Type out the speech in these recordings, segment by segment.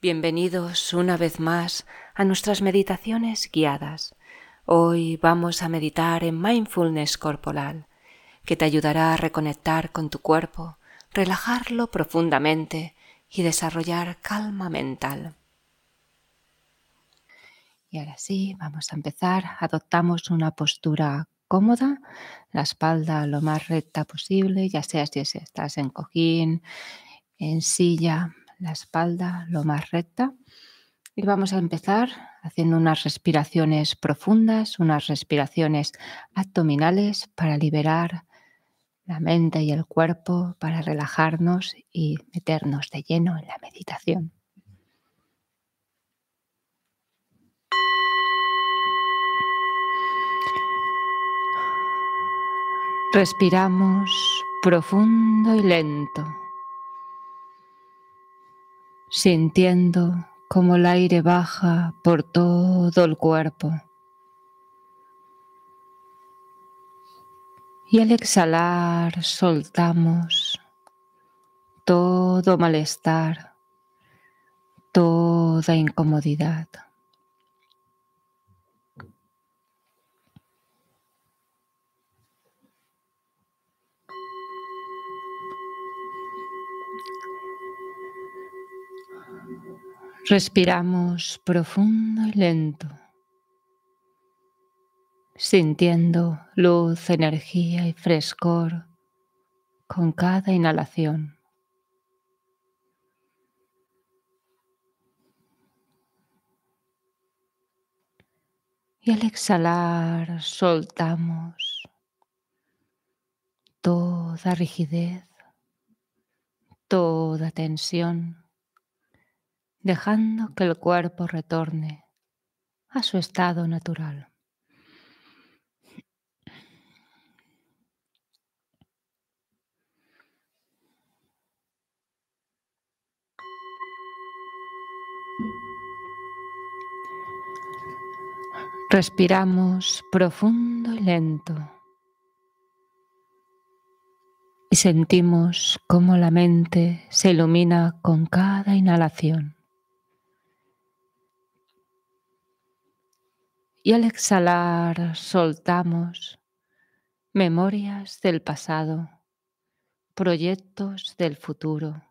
Bienvenidos una vez más a nuestras meditaciones guiadas. Hoy vamos a meditar en mindfulness corporal, que te ayudará a reconectar con tu cuerpo, relajarlo profundamente y desarrollar calma mental. Y ahora sí, vamos a empezar. Adoptamos una postura cómoda, la espalda lo más recta posible, ya sea si estás en cojín, en silla, la espalda lo más recta. Y vamos a empezar haciendo unas respiraciones profundas, unas respiraciones abdominales para liberar la mente y el cuerpo, para relajarnos y meternos de lleno en la meditación. Respiramos profundo y lento sintiendo como el aire baja por todo el cuerpo. Y al exhalar soltamos todo malestar, toda incomodidad. Respiramos profundo y lento, sintiendo luz, energía y frescor con cada inhalación. Y al exhalar soltamos toda rigidez, toda tensión dejando que el cuerpo retorne a su estado natural. Respiramos profundo y lento y sentimos cómo la mente se ilumina con cada inhalación. Y al exhalar soltamos memorias del pasado, proyectos del futuro,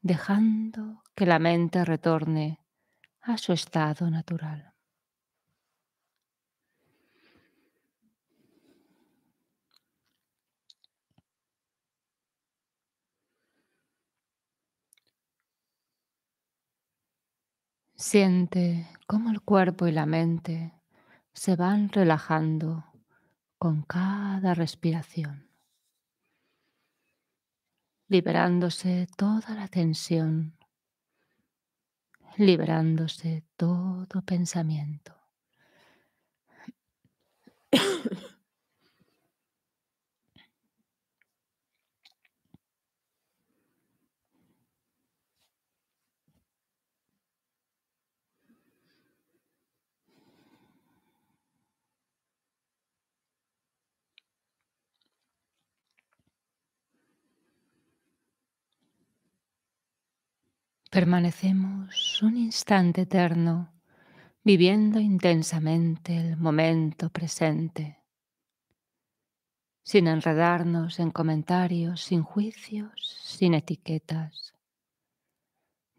dejando que la mente retorne a su estado natural. Siente cómo el cuerpo y la mente se van relajando con cada respiración, liberándose toda la tensión, liberándose todo pensamiento. Permanecemos un instante eterno viviendo intensamente el momento presente, sin enredarnos en comentarios, sin juicios, sin etiquetas,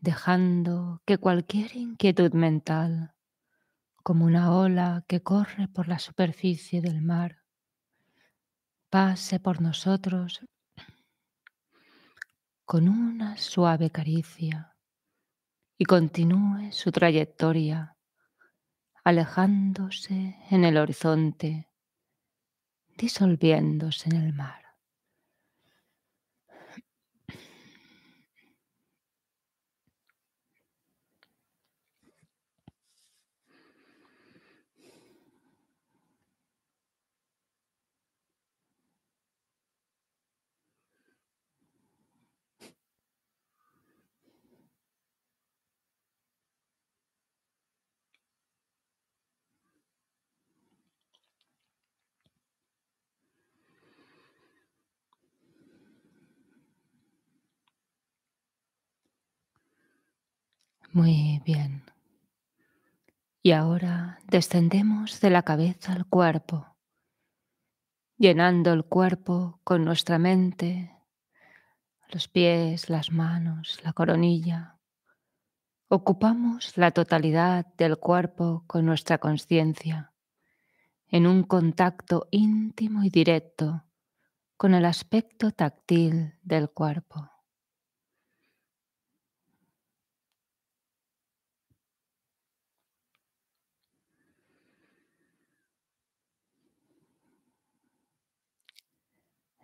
dejando que cualquier inquietud mental, como una ola que corre por la superficie del mar, pase por nosotros con una suave caricia y continúe su trayectoria, alejándose en el horizonte, disolviéndose en el mar. Muy bien. Y ahora descendemos de la cabeza al cuerpo, llenando el cuerpo con nuestra mente, los pies, las manos, la coronilla. Ocupamos la totalidad del cuerpo con nuestra conciencia, en un contacto íntimo y directo con el aspecto táctil del cuerpo.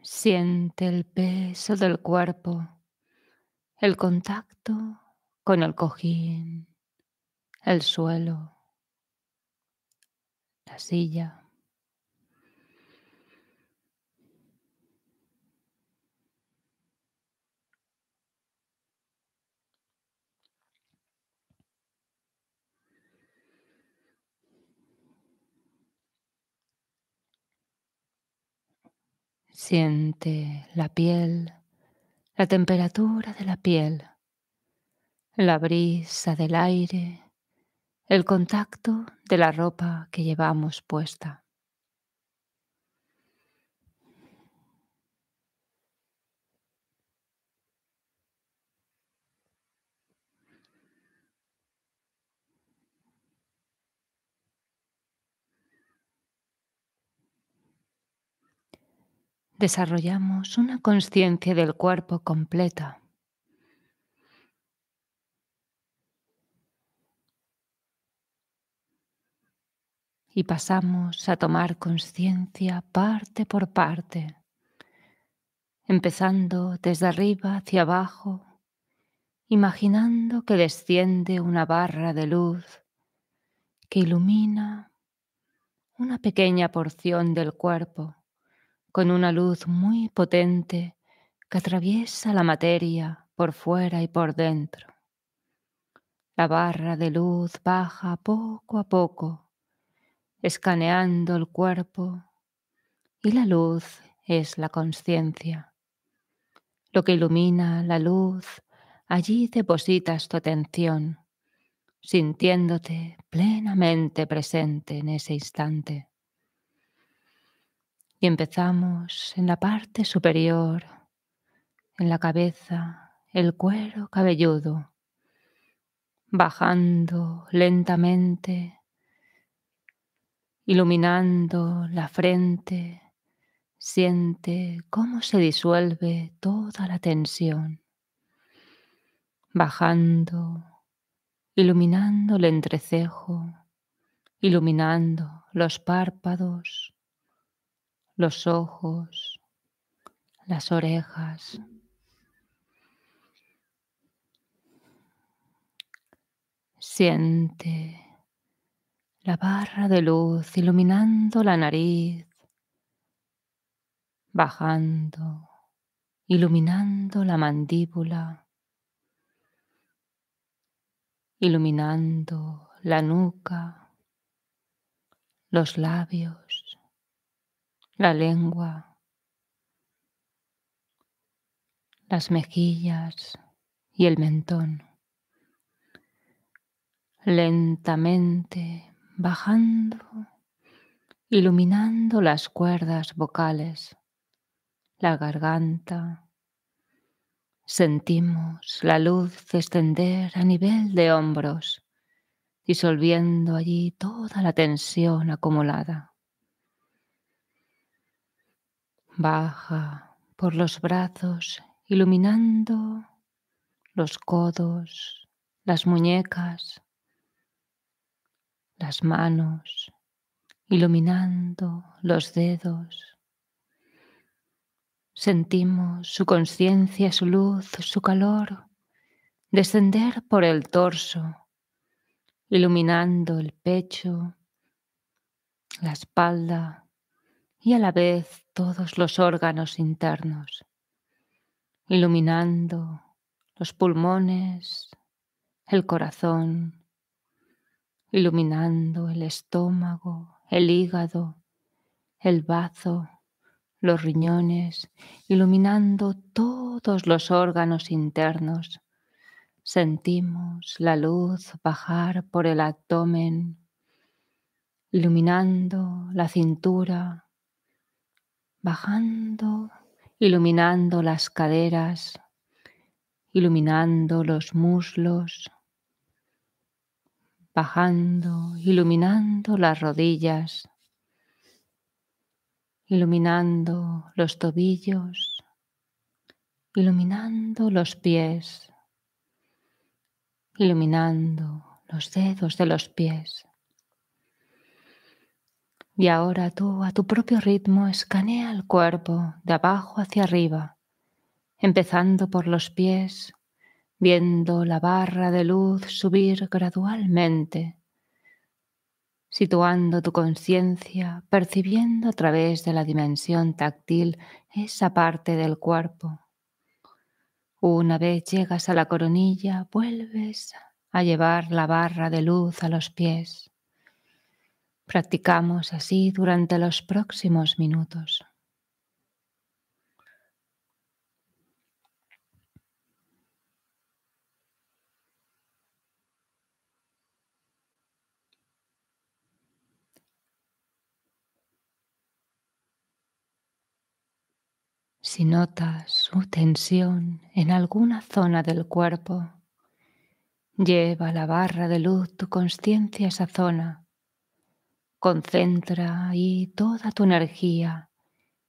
Siente el peso del cuerpo, el contacto con el cojín, el suelo, la silla. Siente la piel, la temperatura de la piel, la brisa del aire, el contacto de la ropa que llevamos puesta. Desarrollamos una conciencia del cuerpo completa. Y pasamos a tomar conciencia parte por parte, empezando desde arriba hacia abajo, imaginando que desciende una barra de luz que ilumina una pequeña porción del cuerpo con una luz muy potente que atraviesa la materia por fuera y por dentro. La barra de luz baja poco a poco, escaneando el cuerpo y la luz es la conciencia. Lo que ilumina la luz, allí depositas tu atención, sintiéndote plenamente presente en ese instante. Empezamos en la parte superior, en la cabeza, el cuero cabelludo, bajando lentamente, iluminando la frente. Siente cómo se disuelve toda la tensión, bajando, iluminando el entrecejo, iluminando los párpados, los ojos, las orejas. Siente la barra de luz iluminando la nariz, bajando, iluminando la mandíbula, iluminando la nuca, los labios la lengua, las mejillas y el mentón. Lentamente bajando, iluminando las cuerdas vocales, la garganta. Sentimos la luz descender a nivel de hombros, disolviendo allí toda la tensión acumulada baja por los brazos, iluminando los codos, las muñecas, las manos, iluminando los dedos. Sentimos su conciencia, su luz, su calor descender por el torso, iluminando el pecho, la espalda, y a la vez todos los órganos internos, iluminando los pulmones, el corazón, iluminando el estómago, el hígado, el bazo, los riñones, iluminando todos los órganos internos, sentimos la luz bajar por el abdomen, iluminando la cintura, bajando, iluminando las caderas, iluminando los muslos, bajando, iluminando las rodillas, iluminando los tobillos, iluminando los pies, iluminando los dedos de los pies. Y ahora tú a tu propio ritmo escanea el cuerpo de abajo hacia arriba, empezando por los pies, viendo la barra de luz subir gradualmente, situando tu conciencia, percibiendo a través de la dimensión táctil esa parte del cuerpo. Una vez llegas a la coronilla, vuelves a llevar la barra de luz a los pies Practicamos así durante los próximos minutos. Si notas su tensión en alguna zona del cuerpo, lleva la barra de luz tu conciencia a esa zona Concentra ahí toda tu energía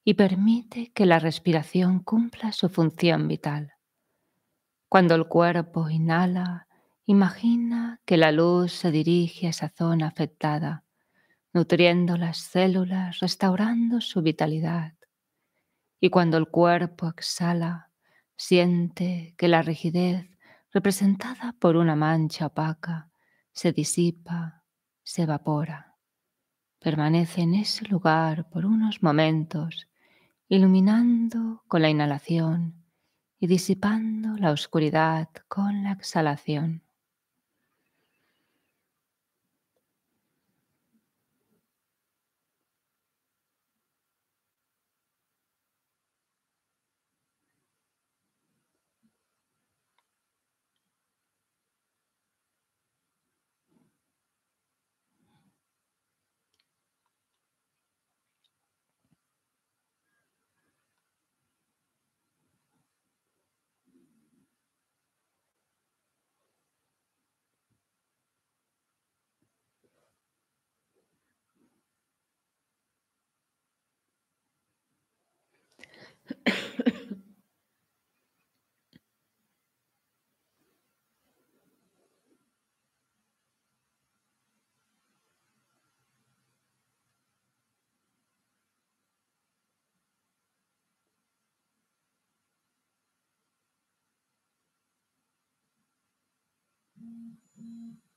y permite que la respiración cumpla su función vital. Cuando el cuerpo inhala, imagina que la luz se dirige a esa zona afectada, nutriendo las células, restaurando su vitalidad. Y cuando el cuerpo exhala, siente que la rigidez representada por una mancha opaca se disipa, se evapora. Permanece en ese lugar por unos momentos, iluminando con la inhalación y disipando la oscuridad con la exhalación. Thank Hmm. you.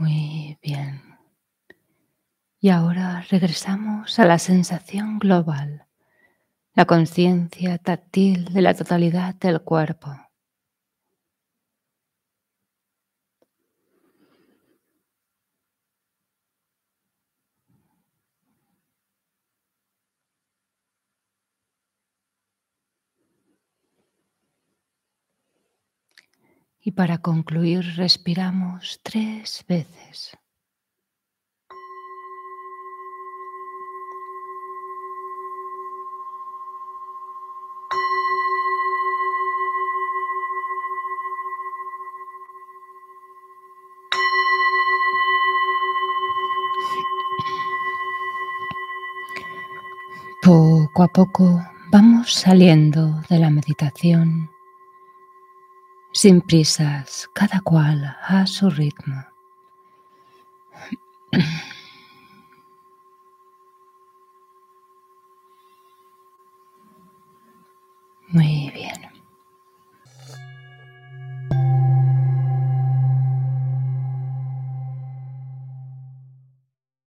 Muy bien. Y ahora regresamos a la sensación global, la conciencia táctil de la totalidad del cuerpo. Y para concluir respiramos tres veces. Poco a poco vamos saliendo de la meditación sin prisas, cada cual a su ritmo.